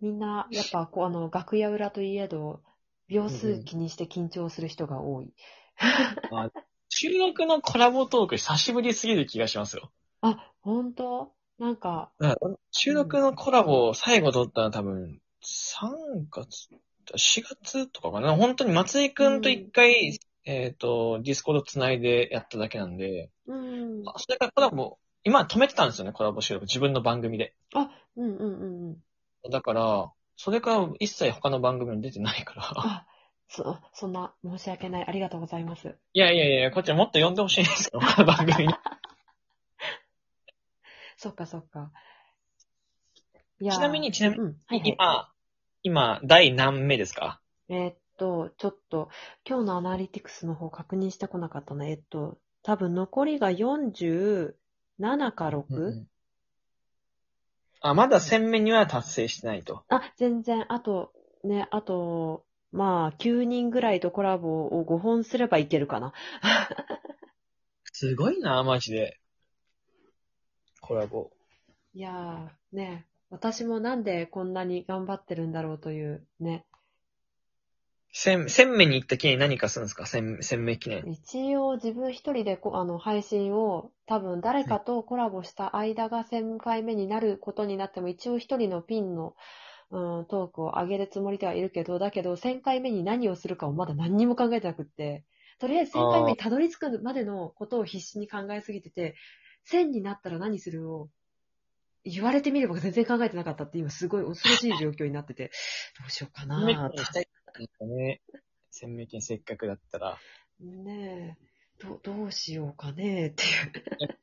みんな、やっぱ、こう、あの、楽屋裏といえど、秒数気にして緊張する人が多い。あ収録のコラボトーク久しぶりすぎる気がしますよ。あ、本当？なんか、収録のコラボを最後撮ったのは多分、3月、4月とかかな？本当に松井くんと一回、えっ、と、ディスコード繋いでやっただけなんで、うん。あそれからコラボ、今止めてたんですよね、コラボ収録。自分の番組で。あ、うんうんうんうん。だから、それから一切他の番組に出てないから。あ、そ、そんな、申し訳ない。ありがとうございます。いやいやいや、こっちはもっと呼んでほしいんですよ、他の番組に。そっかそっか。いやーちなみに、ちなみに、うん、はいはい。今、今、第何目ですか？えーっと、ちょっと、今日のアナリティクスの方確認してこなかったな。えっと、多分残りが47か 6? あ、まだ1000目には達成してないと。あ、全然、あと、ね、あと、まあ、9人ぐらいとコラボを5本すればいけるかな。すごいな、マジで。コラボ。いやー、ね、私もなんでこんなに頑張ってるんだろうという、ね。千、千目に行った記念に何かするんですか？千、千目記念。一応自分一人でこあの配信を多分誰かとコラボした間が1000回目になることになっても一応一人のピンの、うん、トークを上げるつもりではいるけど、だけど1000回目に何をするかをまだ何にも考えてなくって、とりあえず1000回目にたどり着くまでのことを必死に考えすぎてて、1000になったら何するを言われてみれば全然考えてなかったって今すごい恐ろしい状況になってて、どうしようかなー念したいですね。千目記念せっかくだったら。ねえ、どどうしようかねっていう。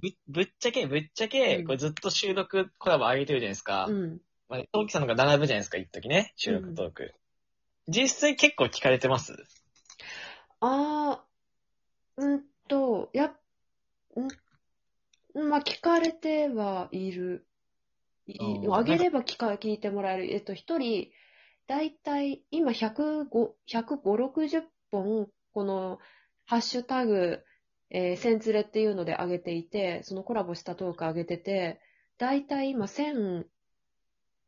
ぶ、ぶっちゃけ、ぶっちゃけ、うんこれずっと収録コラボ上げてるじゃないですか。うん。まあ、トーキさんの方が並ぶじゃないですか、一時ね。収録トーク。実際結構聞かれてます？あー、うんと、やっ、ん、まあ、聞かれてはいる。いあげれば聞か、聞いてもらえる。えっと、一人、だいたい、今105、105、60本、この、ハッシュタグ、えー、センツレっていうので上げていて、そのコラボしたトーク上げてて、だいたい今1000、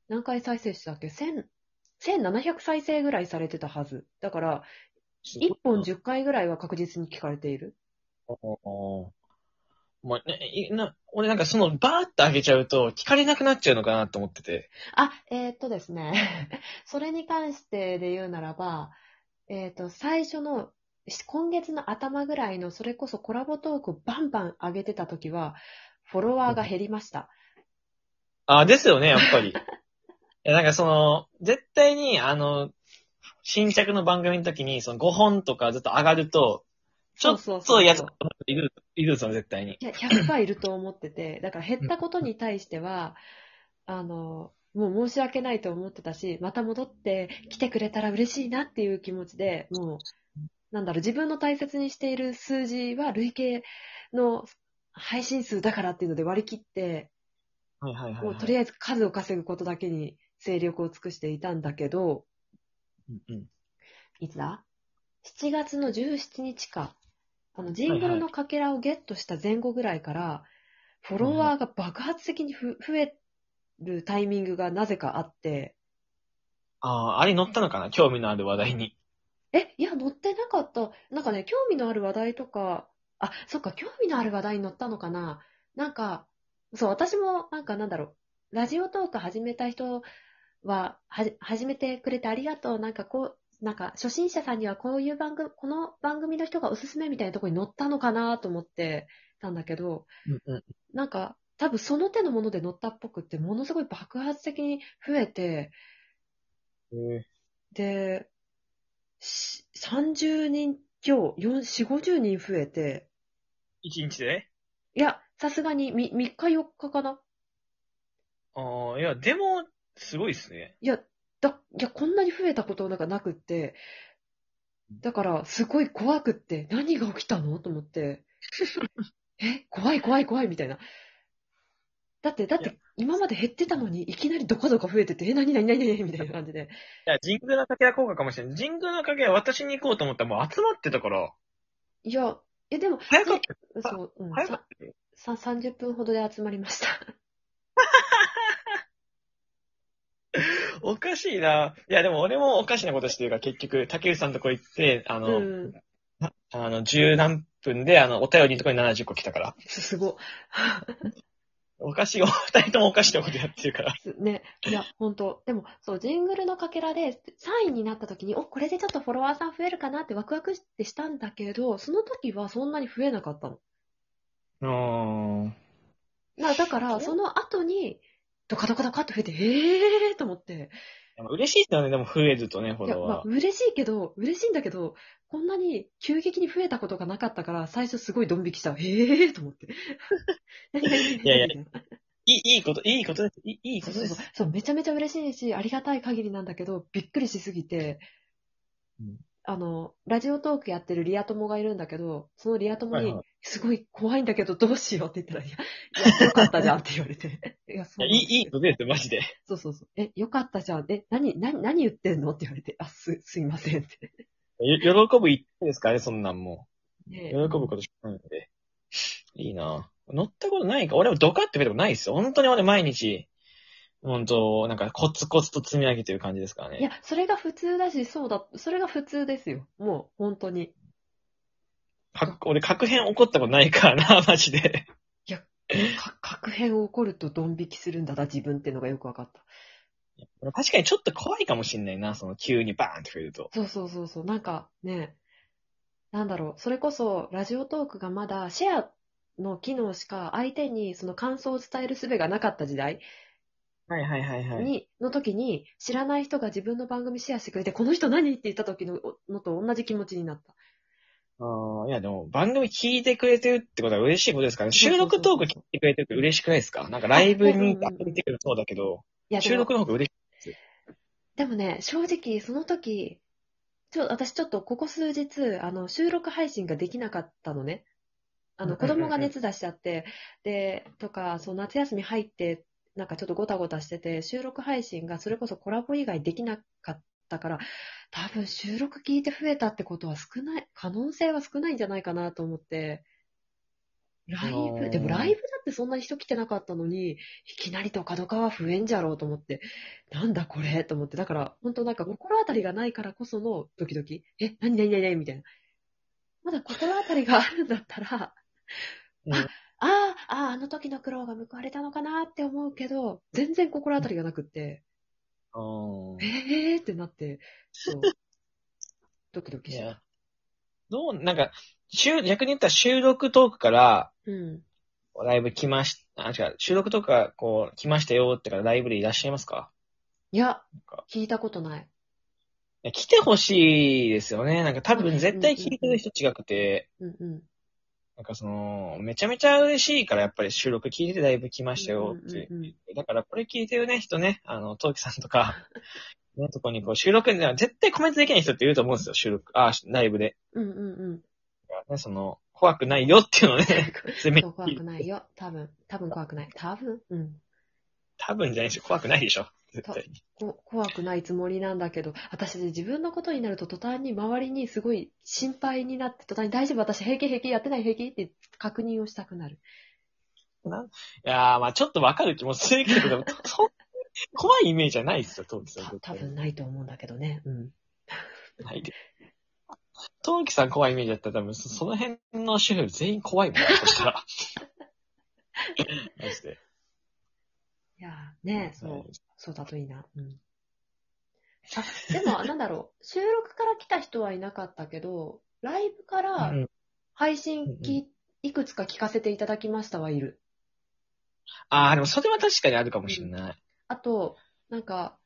何回再生したっけ ?1000、1700再生ぐらいされてたはず。だから、1本10回ぐらいは確実に聞かれている。おーもうね、いな、俺なんかそのバーって上げちゃうと聞かれなくなっちゃうのかなと思ってて。あ、えーっとですね。それに関してで言うならば、えーっと、最初の、今月の頭ぐらいの、それこそコラボトークをバンバン上げてた時は、フォロワーが減りました。あ、ですよね、やっぱり。いや、なんかその、絶対に、あの、新着の番組の時に、その5本とかずっと上がると、ちょっそうそうそうとやついる、いるんですよ、絶対に。いや、100%いると思ってて、だから減ったことに対しては、あの、もう申し訳ないと思ってたし、また戻って来てくれたら嬉しいなっていう気持ちで、もう、なんだろう、自分の大切にしている数字は累計の配信数だからっていうので割り切って、はいはいはい、もうとりあえず数を稼ぐことだけに精力を尽くしていたんだけど、うんうん。いつだ ?7 月の17日か。あの、ジングルのかけらをゲットした前後ぐらいから、フォロワーが爆発的にふ増えるタイミングがなぜかあって、ああ、あれ乗ったのかな？興味のある話題に。え、いや、載ってなかった。なんかね、興味のある話題とか、あ、そっか、興味のある話題に載ったのかななんか、そう、私も、なんかなんだろう、ラジオトーク始めた人は、はじ、始めてくれてありがとう。なんかこう、なんか、初心者さんにはこういう番組、この番組の人がおすすめみたいなところに載ったのかなと思ってたんだけど、うんうん。なんか、多分その手のもので載ったっぽくって、ものすごい爆発的に増えて、えで、し30人強、4、4、50人増えて、一日でいや、さすがにみ3日4日かなああ、いや、でも、すごいっすね。いや、だ、いや、こんなに増えたことなんかなくって、だから、すごい怖くって、何が起きたのと思って、え、怖い怖い怖いみたいな。だって、だって、今まで減ってたのに、いきなりどかどか増えてて、え、何何何何みたいな感じで。いや、神宮のかけら効果かもしれない。神宮のかけら私に行こうと思ったらもう集まってたから。いや、え、でも、早かった。そう、うん、早かったよ。ささ30分ほどで集まりました。おかしいな。いや、でも俺もおかしなことしてるから、結局、竹内さんのとこ行って、あの、うん。あの、十何分で、あの、お便りのとこに70個来たから。すご おかしいよ。二人ともおかしなことやってるから。い。ね。いや、本当でも、そう、ジングルのかけらで3位になった時に、お、これでちょっとフォロワーさん増えるかなってワクワクってしたんだけど、その時はそんなに増えなかったの。うーん。なだから、その後に、ドカドカドカって増えて、ええーと思って。でも嬉しいっすよね、でも増えるとね、フォいや、ロワー。まあ、嬉しいけど、嬉しいんだけど、こんなに急激に増えたことがなかったから、最初すごいドン引きした。ええーと思って。何何何いやいやみたないい、いいこと、いいことです。いいいいことです。そうそうそう。そう、めちゃめちゃ嬉しいし、ありがたい限りなんだけど、びっくりしすぎて、うんあの、ラジオトークやってるリア友がいるんだけど、そのリア友に、はいはいすごい怖いんだけどどうしようって言ったら、いや、いやよかったじゃんって言われて。いや、そういやいい、いいと。ことですよ、マジで。そうそうそう。え、よかったじゃん。え、何、何、何言ってんのって言われて、あ、す、すいませんって。よ喜ぶ一点ですからね、そんなんもねう。喜ぶことしかないので。いいな乗ったことないか俺もドカって増えたことないですよ。本当に俺毎日、本当なんかコツコツと積み上げてる感じですからね。いや、それが普通だし、そうだ、それが普通ですよ。もう、本当に。か俺、確変起こったことないからな、マジで。か、確変起こるとドン引きするんだな、自分っていうのがよくわかった。確かにちょっと怖いかもしんないな、その急にバーンって増えると。そうそうそうそう。なんかね、なんだろう、それこそ、ラジオトークがまだシェアの機能しか相手にその感想を伝える術がなかった時代はいはいはいはい。に、の時に、知らない人が自分の番組シェアしてくれて、この人何？って言った時ののと同じ気持ちになった。あーいやでも、番組聞いてくれてるってことは嬉しいことですからね。収録トーク聞いてくれてるって嬉しくないですか？なんかライブにアプリてくるそうだけど、いや、でも収録の方が嬉しい。でもね、正直、その時、ちょ、私ちょっとここ数日、あの、収録配信ができなかったのね。あの、うんうんうん子供が熱出しちゃって、で、とか、そう、夏休み入って、なんかちょっとごたごたしてて、収録配信がそれこそコラボ以外できなかったから、多分収録聞いて増えたってことは少ない、可能性は少ないんじゃないかなと思って、ライあブ、ー。でもライブだってそんなに人来てなかったのに、いきなりとかどかは増えんじゃろうと思って、なんだこれと思って、だから、本当なんか心当たりがないからこそのドキドキ。え、何何何何みたいな。まだ心当たりが あるんだったら、うん。あ、ああ、あの時の苦労が報われたのかなって思うけど、全然心当たりがなくって、ええーってなって、そう。ドキドキした。どう、なんか、収逆に言ったら収録トークから、うん。ライブ来まし、あ、違う、収録とか、こう、来ましたよってからライブでいらっしゃいますか？いや聞いたことない。いや来てほしいですよね。なんか多分絶対聞いてる人違くて、うんうん。なんかその、めちゃめちゃ嬉しいからやっぱり収録聞いてライブ来ましたよって。うんうんうんだからこれ聞いてるね、人ね、あの、トウキさんとか、ね、とこにこう収録絶対コメントできない人っていると思うんですよ、収録、あ、ライブで。うんうんうん。ね、その、怖くないよっていうのをね、詰めそう怖くないよ。多分。多分怖くない。多分？うん。多分じゃないでしょ、怖くないでしょ、絶対に。こ怖くないつもりなんだけど、私自分のことになると途端に周りにすごい心配になって、途端に大丈夫私平気平気やってない平気って確認をしたくなる。いやー、まあちょっとわかる気もするけど、でもそ 怖いイメージはないですよ、トウキさん。多分ないと思うんだけどね。うん。ないで。トウキさん怖いイメージだったら多分そ、その辺の主婦全員怖いもん、そしたら。マジで。いやーねそう、そうだといいな。うん。あ、でも、なんだろう。収録から来た人はいなかったけど、ライブからうん配信き、いくつか聞かせていただきましたはいる。ああ、でもそれは確かにあるかもしれない。あと、なんか、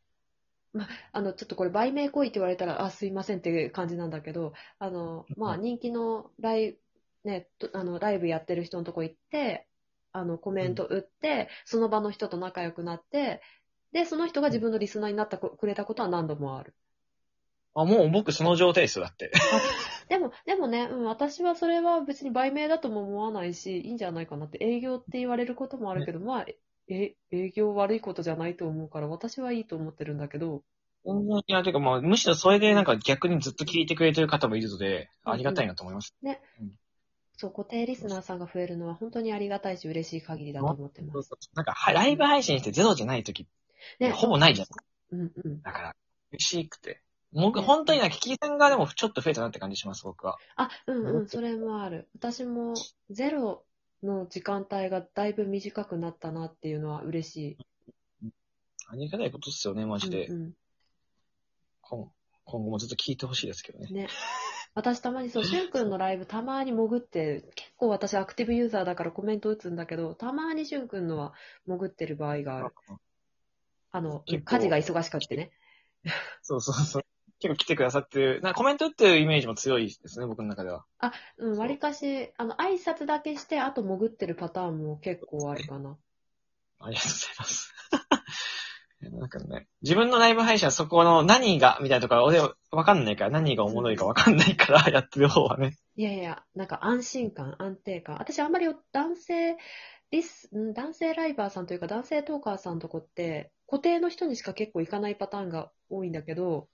ま、あの、ちょっとこれ、売名行為って言われたら、あ、すいませんっていう感じなんだけど、あの、まあ、うん人気のライブ、ね、とあの、ライブやってる人のとこ行って、あの、コメント打って、その場の人と仲良くなって、で、その人が自分のリスナーになったこくれたことは何度もある。あ、もう僕その状態ですよ、だって。でも、でもね、うん、私はそれは別に売名だとも思わないし、いいんじゃないかなって、営業って言われることもあるけど、まあ、え、営業悪いことじゃないと思うから、私はいいと思ってるんだけど、いや、てかもう、むしろそれでなんか逆にずっと聞いてくれてる方もいるので、ありがたいなと思います。そう、固定リスナーさんが増えるのは本当にありがたいし、嬉しい限りだと思ってます。なんか、はライブ配信してゼロじゃない時ね、ほぼないじゃん。うんうん。だから、嬉しくて。僕、本当にな聞き戦がでもちょっと増えたなって感じします、僕は。あ、うんうん、それもある。私もゼロの時間帯がだいぶ短くなったなっていうのは嬉しありがたいことっすよね、マい。ジで。うん今今後もずっと聞いてほしいですけどねうん。。ね。私たまにそう、しゅんくんのライブたまに潜って、結構私アクティブユーザーだからコメント打つんだけど、たまにしゅんくんのは潜ってる場合がある。あの、家事が忙しかってね。そうそうそう。結構来てくださってる、なコメントっていうイメージも強いですね、僕の中では。うん、わりかし、あの、挨拶だけして、あと潜ってるパターンも結構あるかな。ありがとうございます。なんかね、自分のライブ配信はそこの何が、みたいなところ俺わかんないから、何がおもろいかわかんないから、やってる方はね。いやいや、なんか安心感、安定感。私あんまり男性リス、ん男性ライバーさんというか男性トーカーさんとこって、固定の人にしか結構行かないパターンが多いんだけど、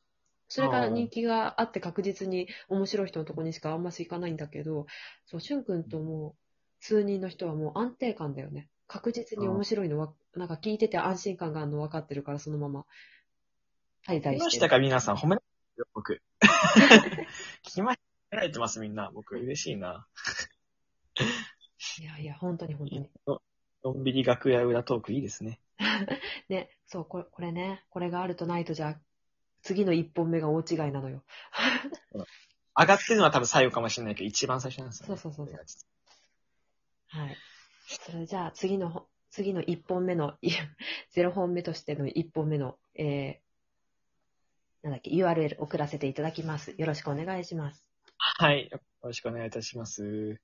それから人気があって確実に面白い人のとこにしかあんまし行かないんだけど、そう、しゅんくんともう数人の人はもう安定感だよね。確実に面白いのは、なんか聞いてて安心感があるの分かってるから、そのまま滞在してる。来ましたか、皆さん。褒められてるよ、僕。聞きました。褒められてます、みんな。僕、嬉しいな。いやいや、本当に本当に。のんびり楽屋裏トークいいですね。ね、そう、これ、これね、これがあるとないとじゃあ、次の一本目が大違いなのよ。上がってるのは多分最後かもしれないけど、一番最初なんですよ、ね。そうそうそうはい。それじゃあ、次のほ、次の一本目の、い ゼロ本目としての一本目の、えー、なんだっけ、URL 送らせていただきます。よろしくお願いします。はい。よろしくお願いいたします。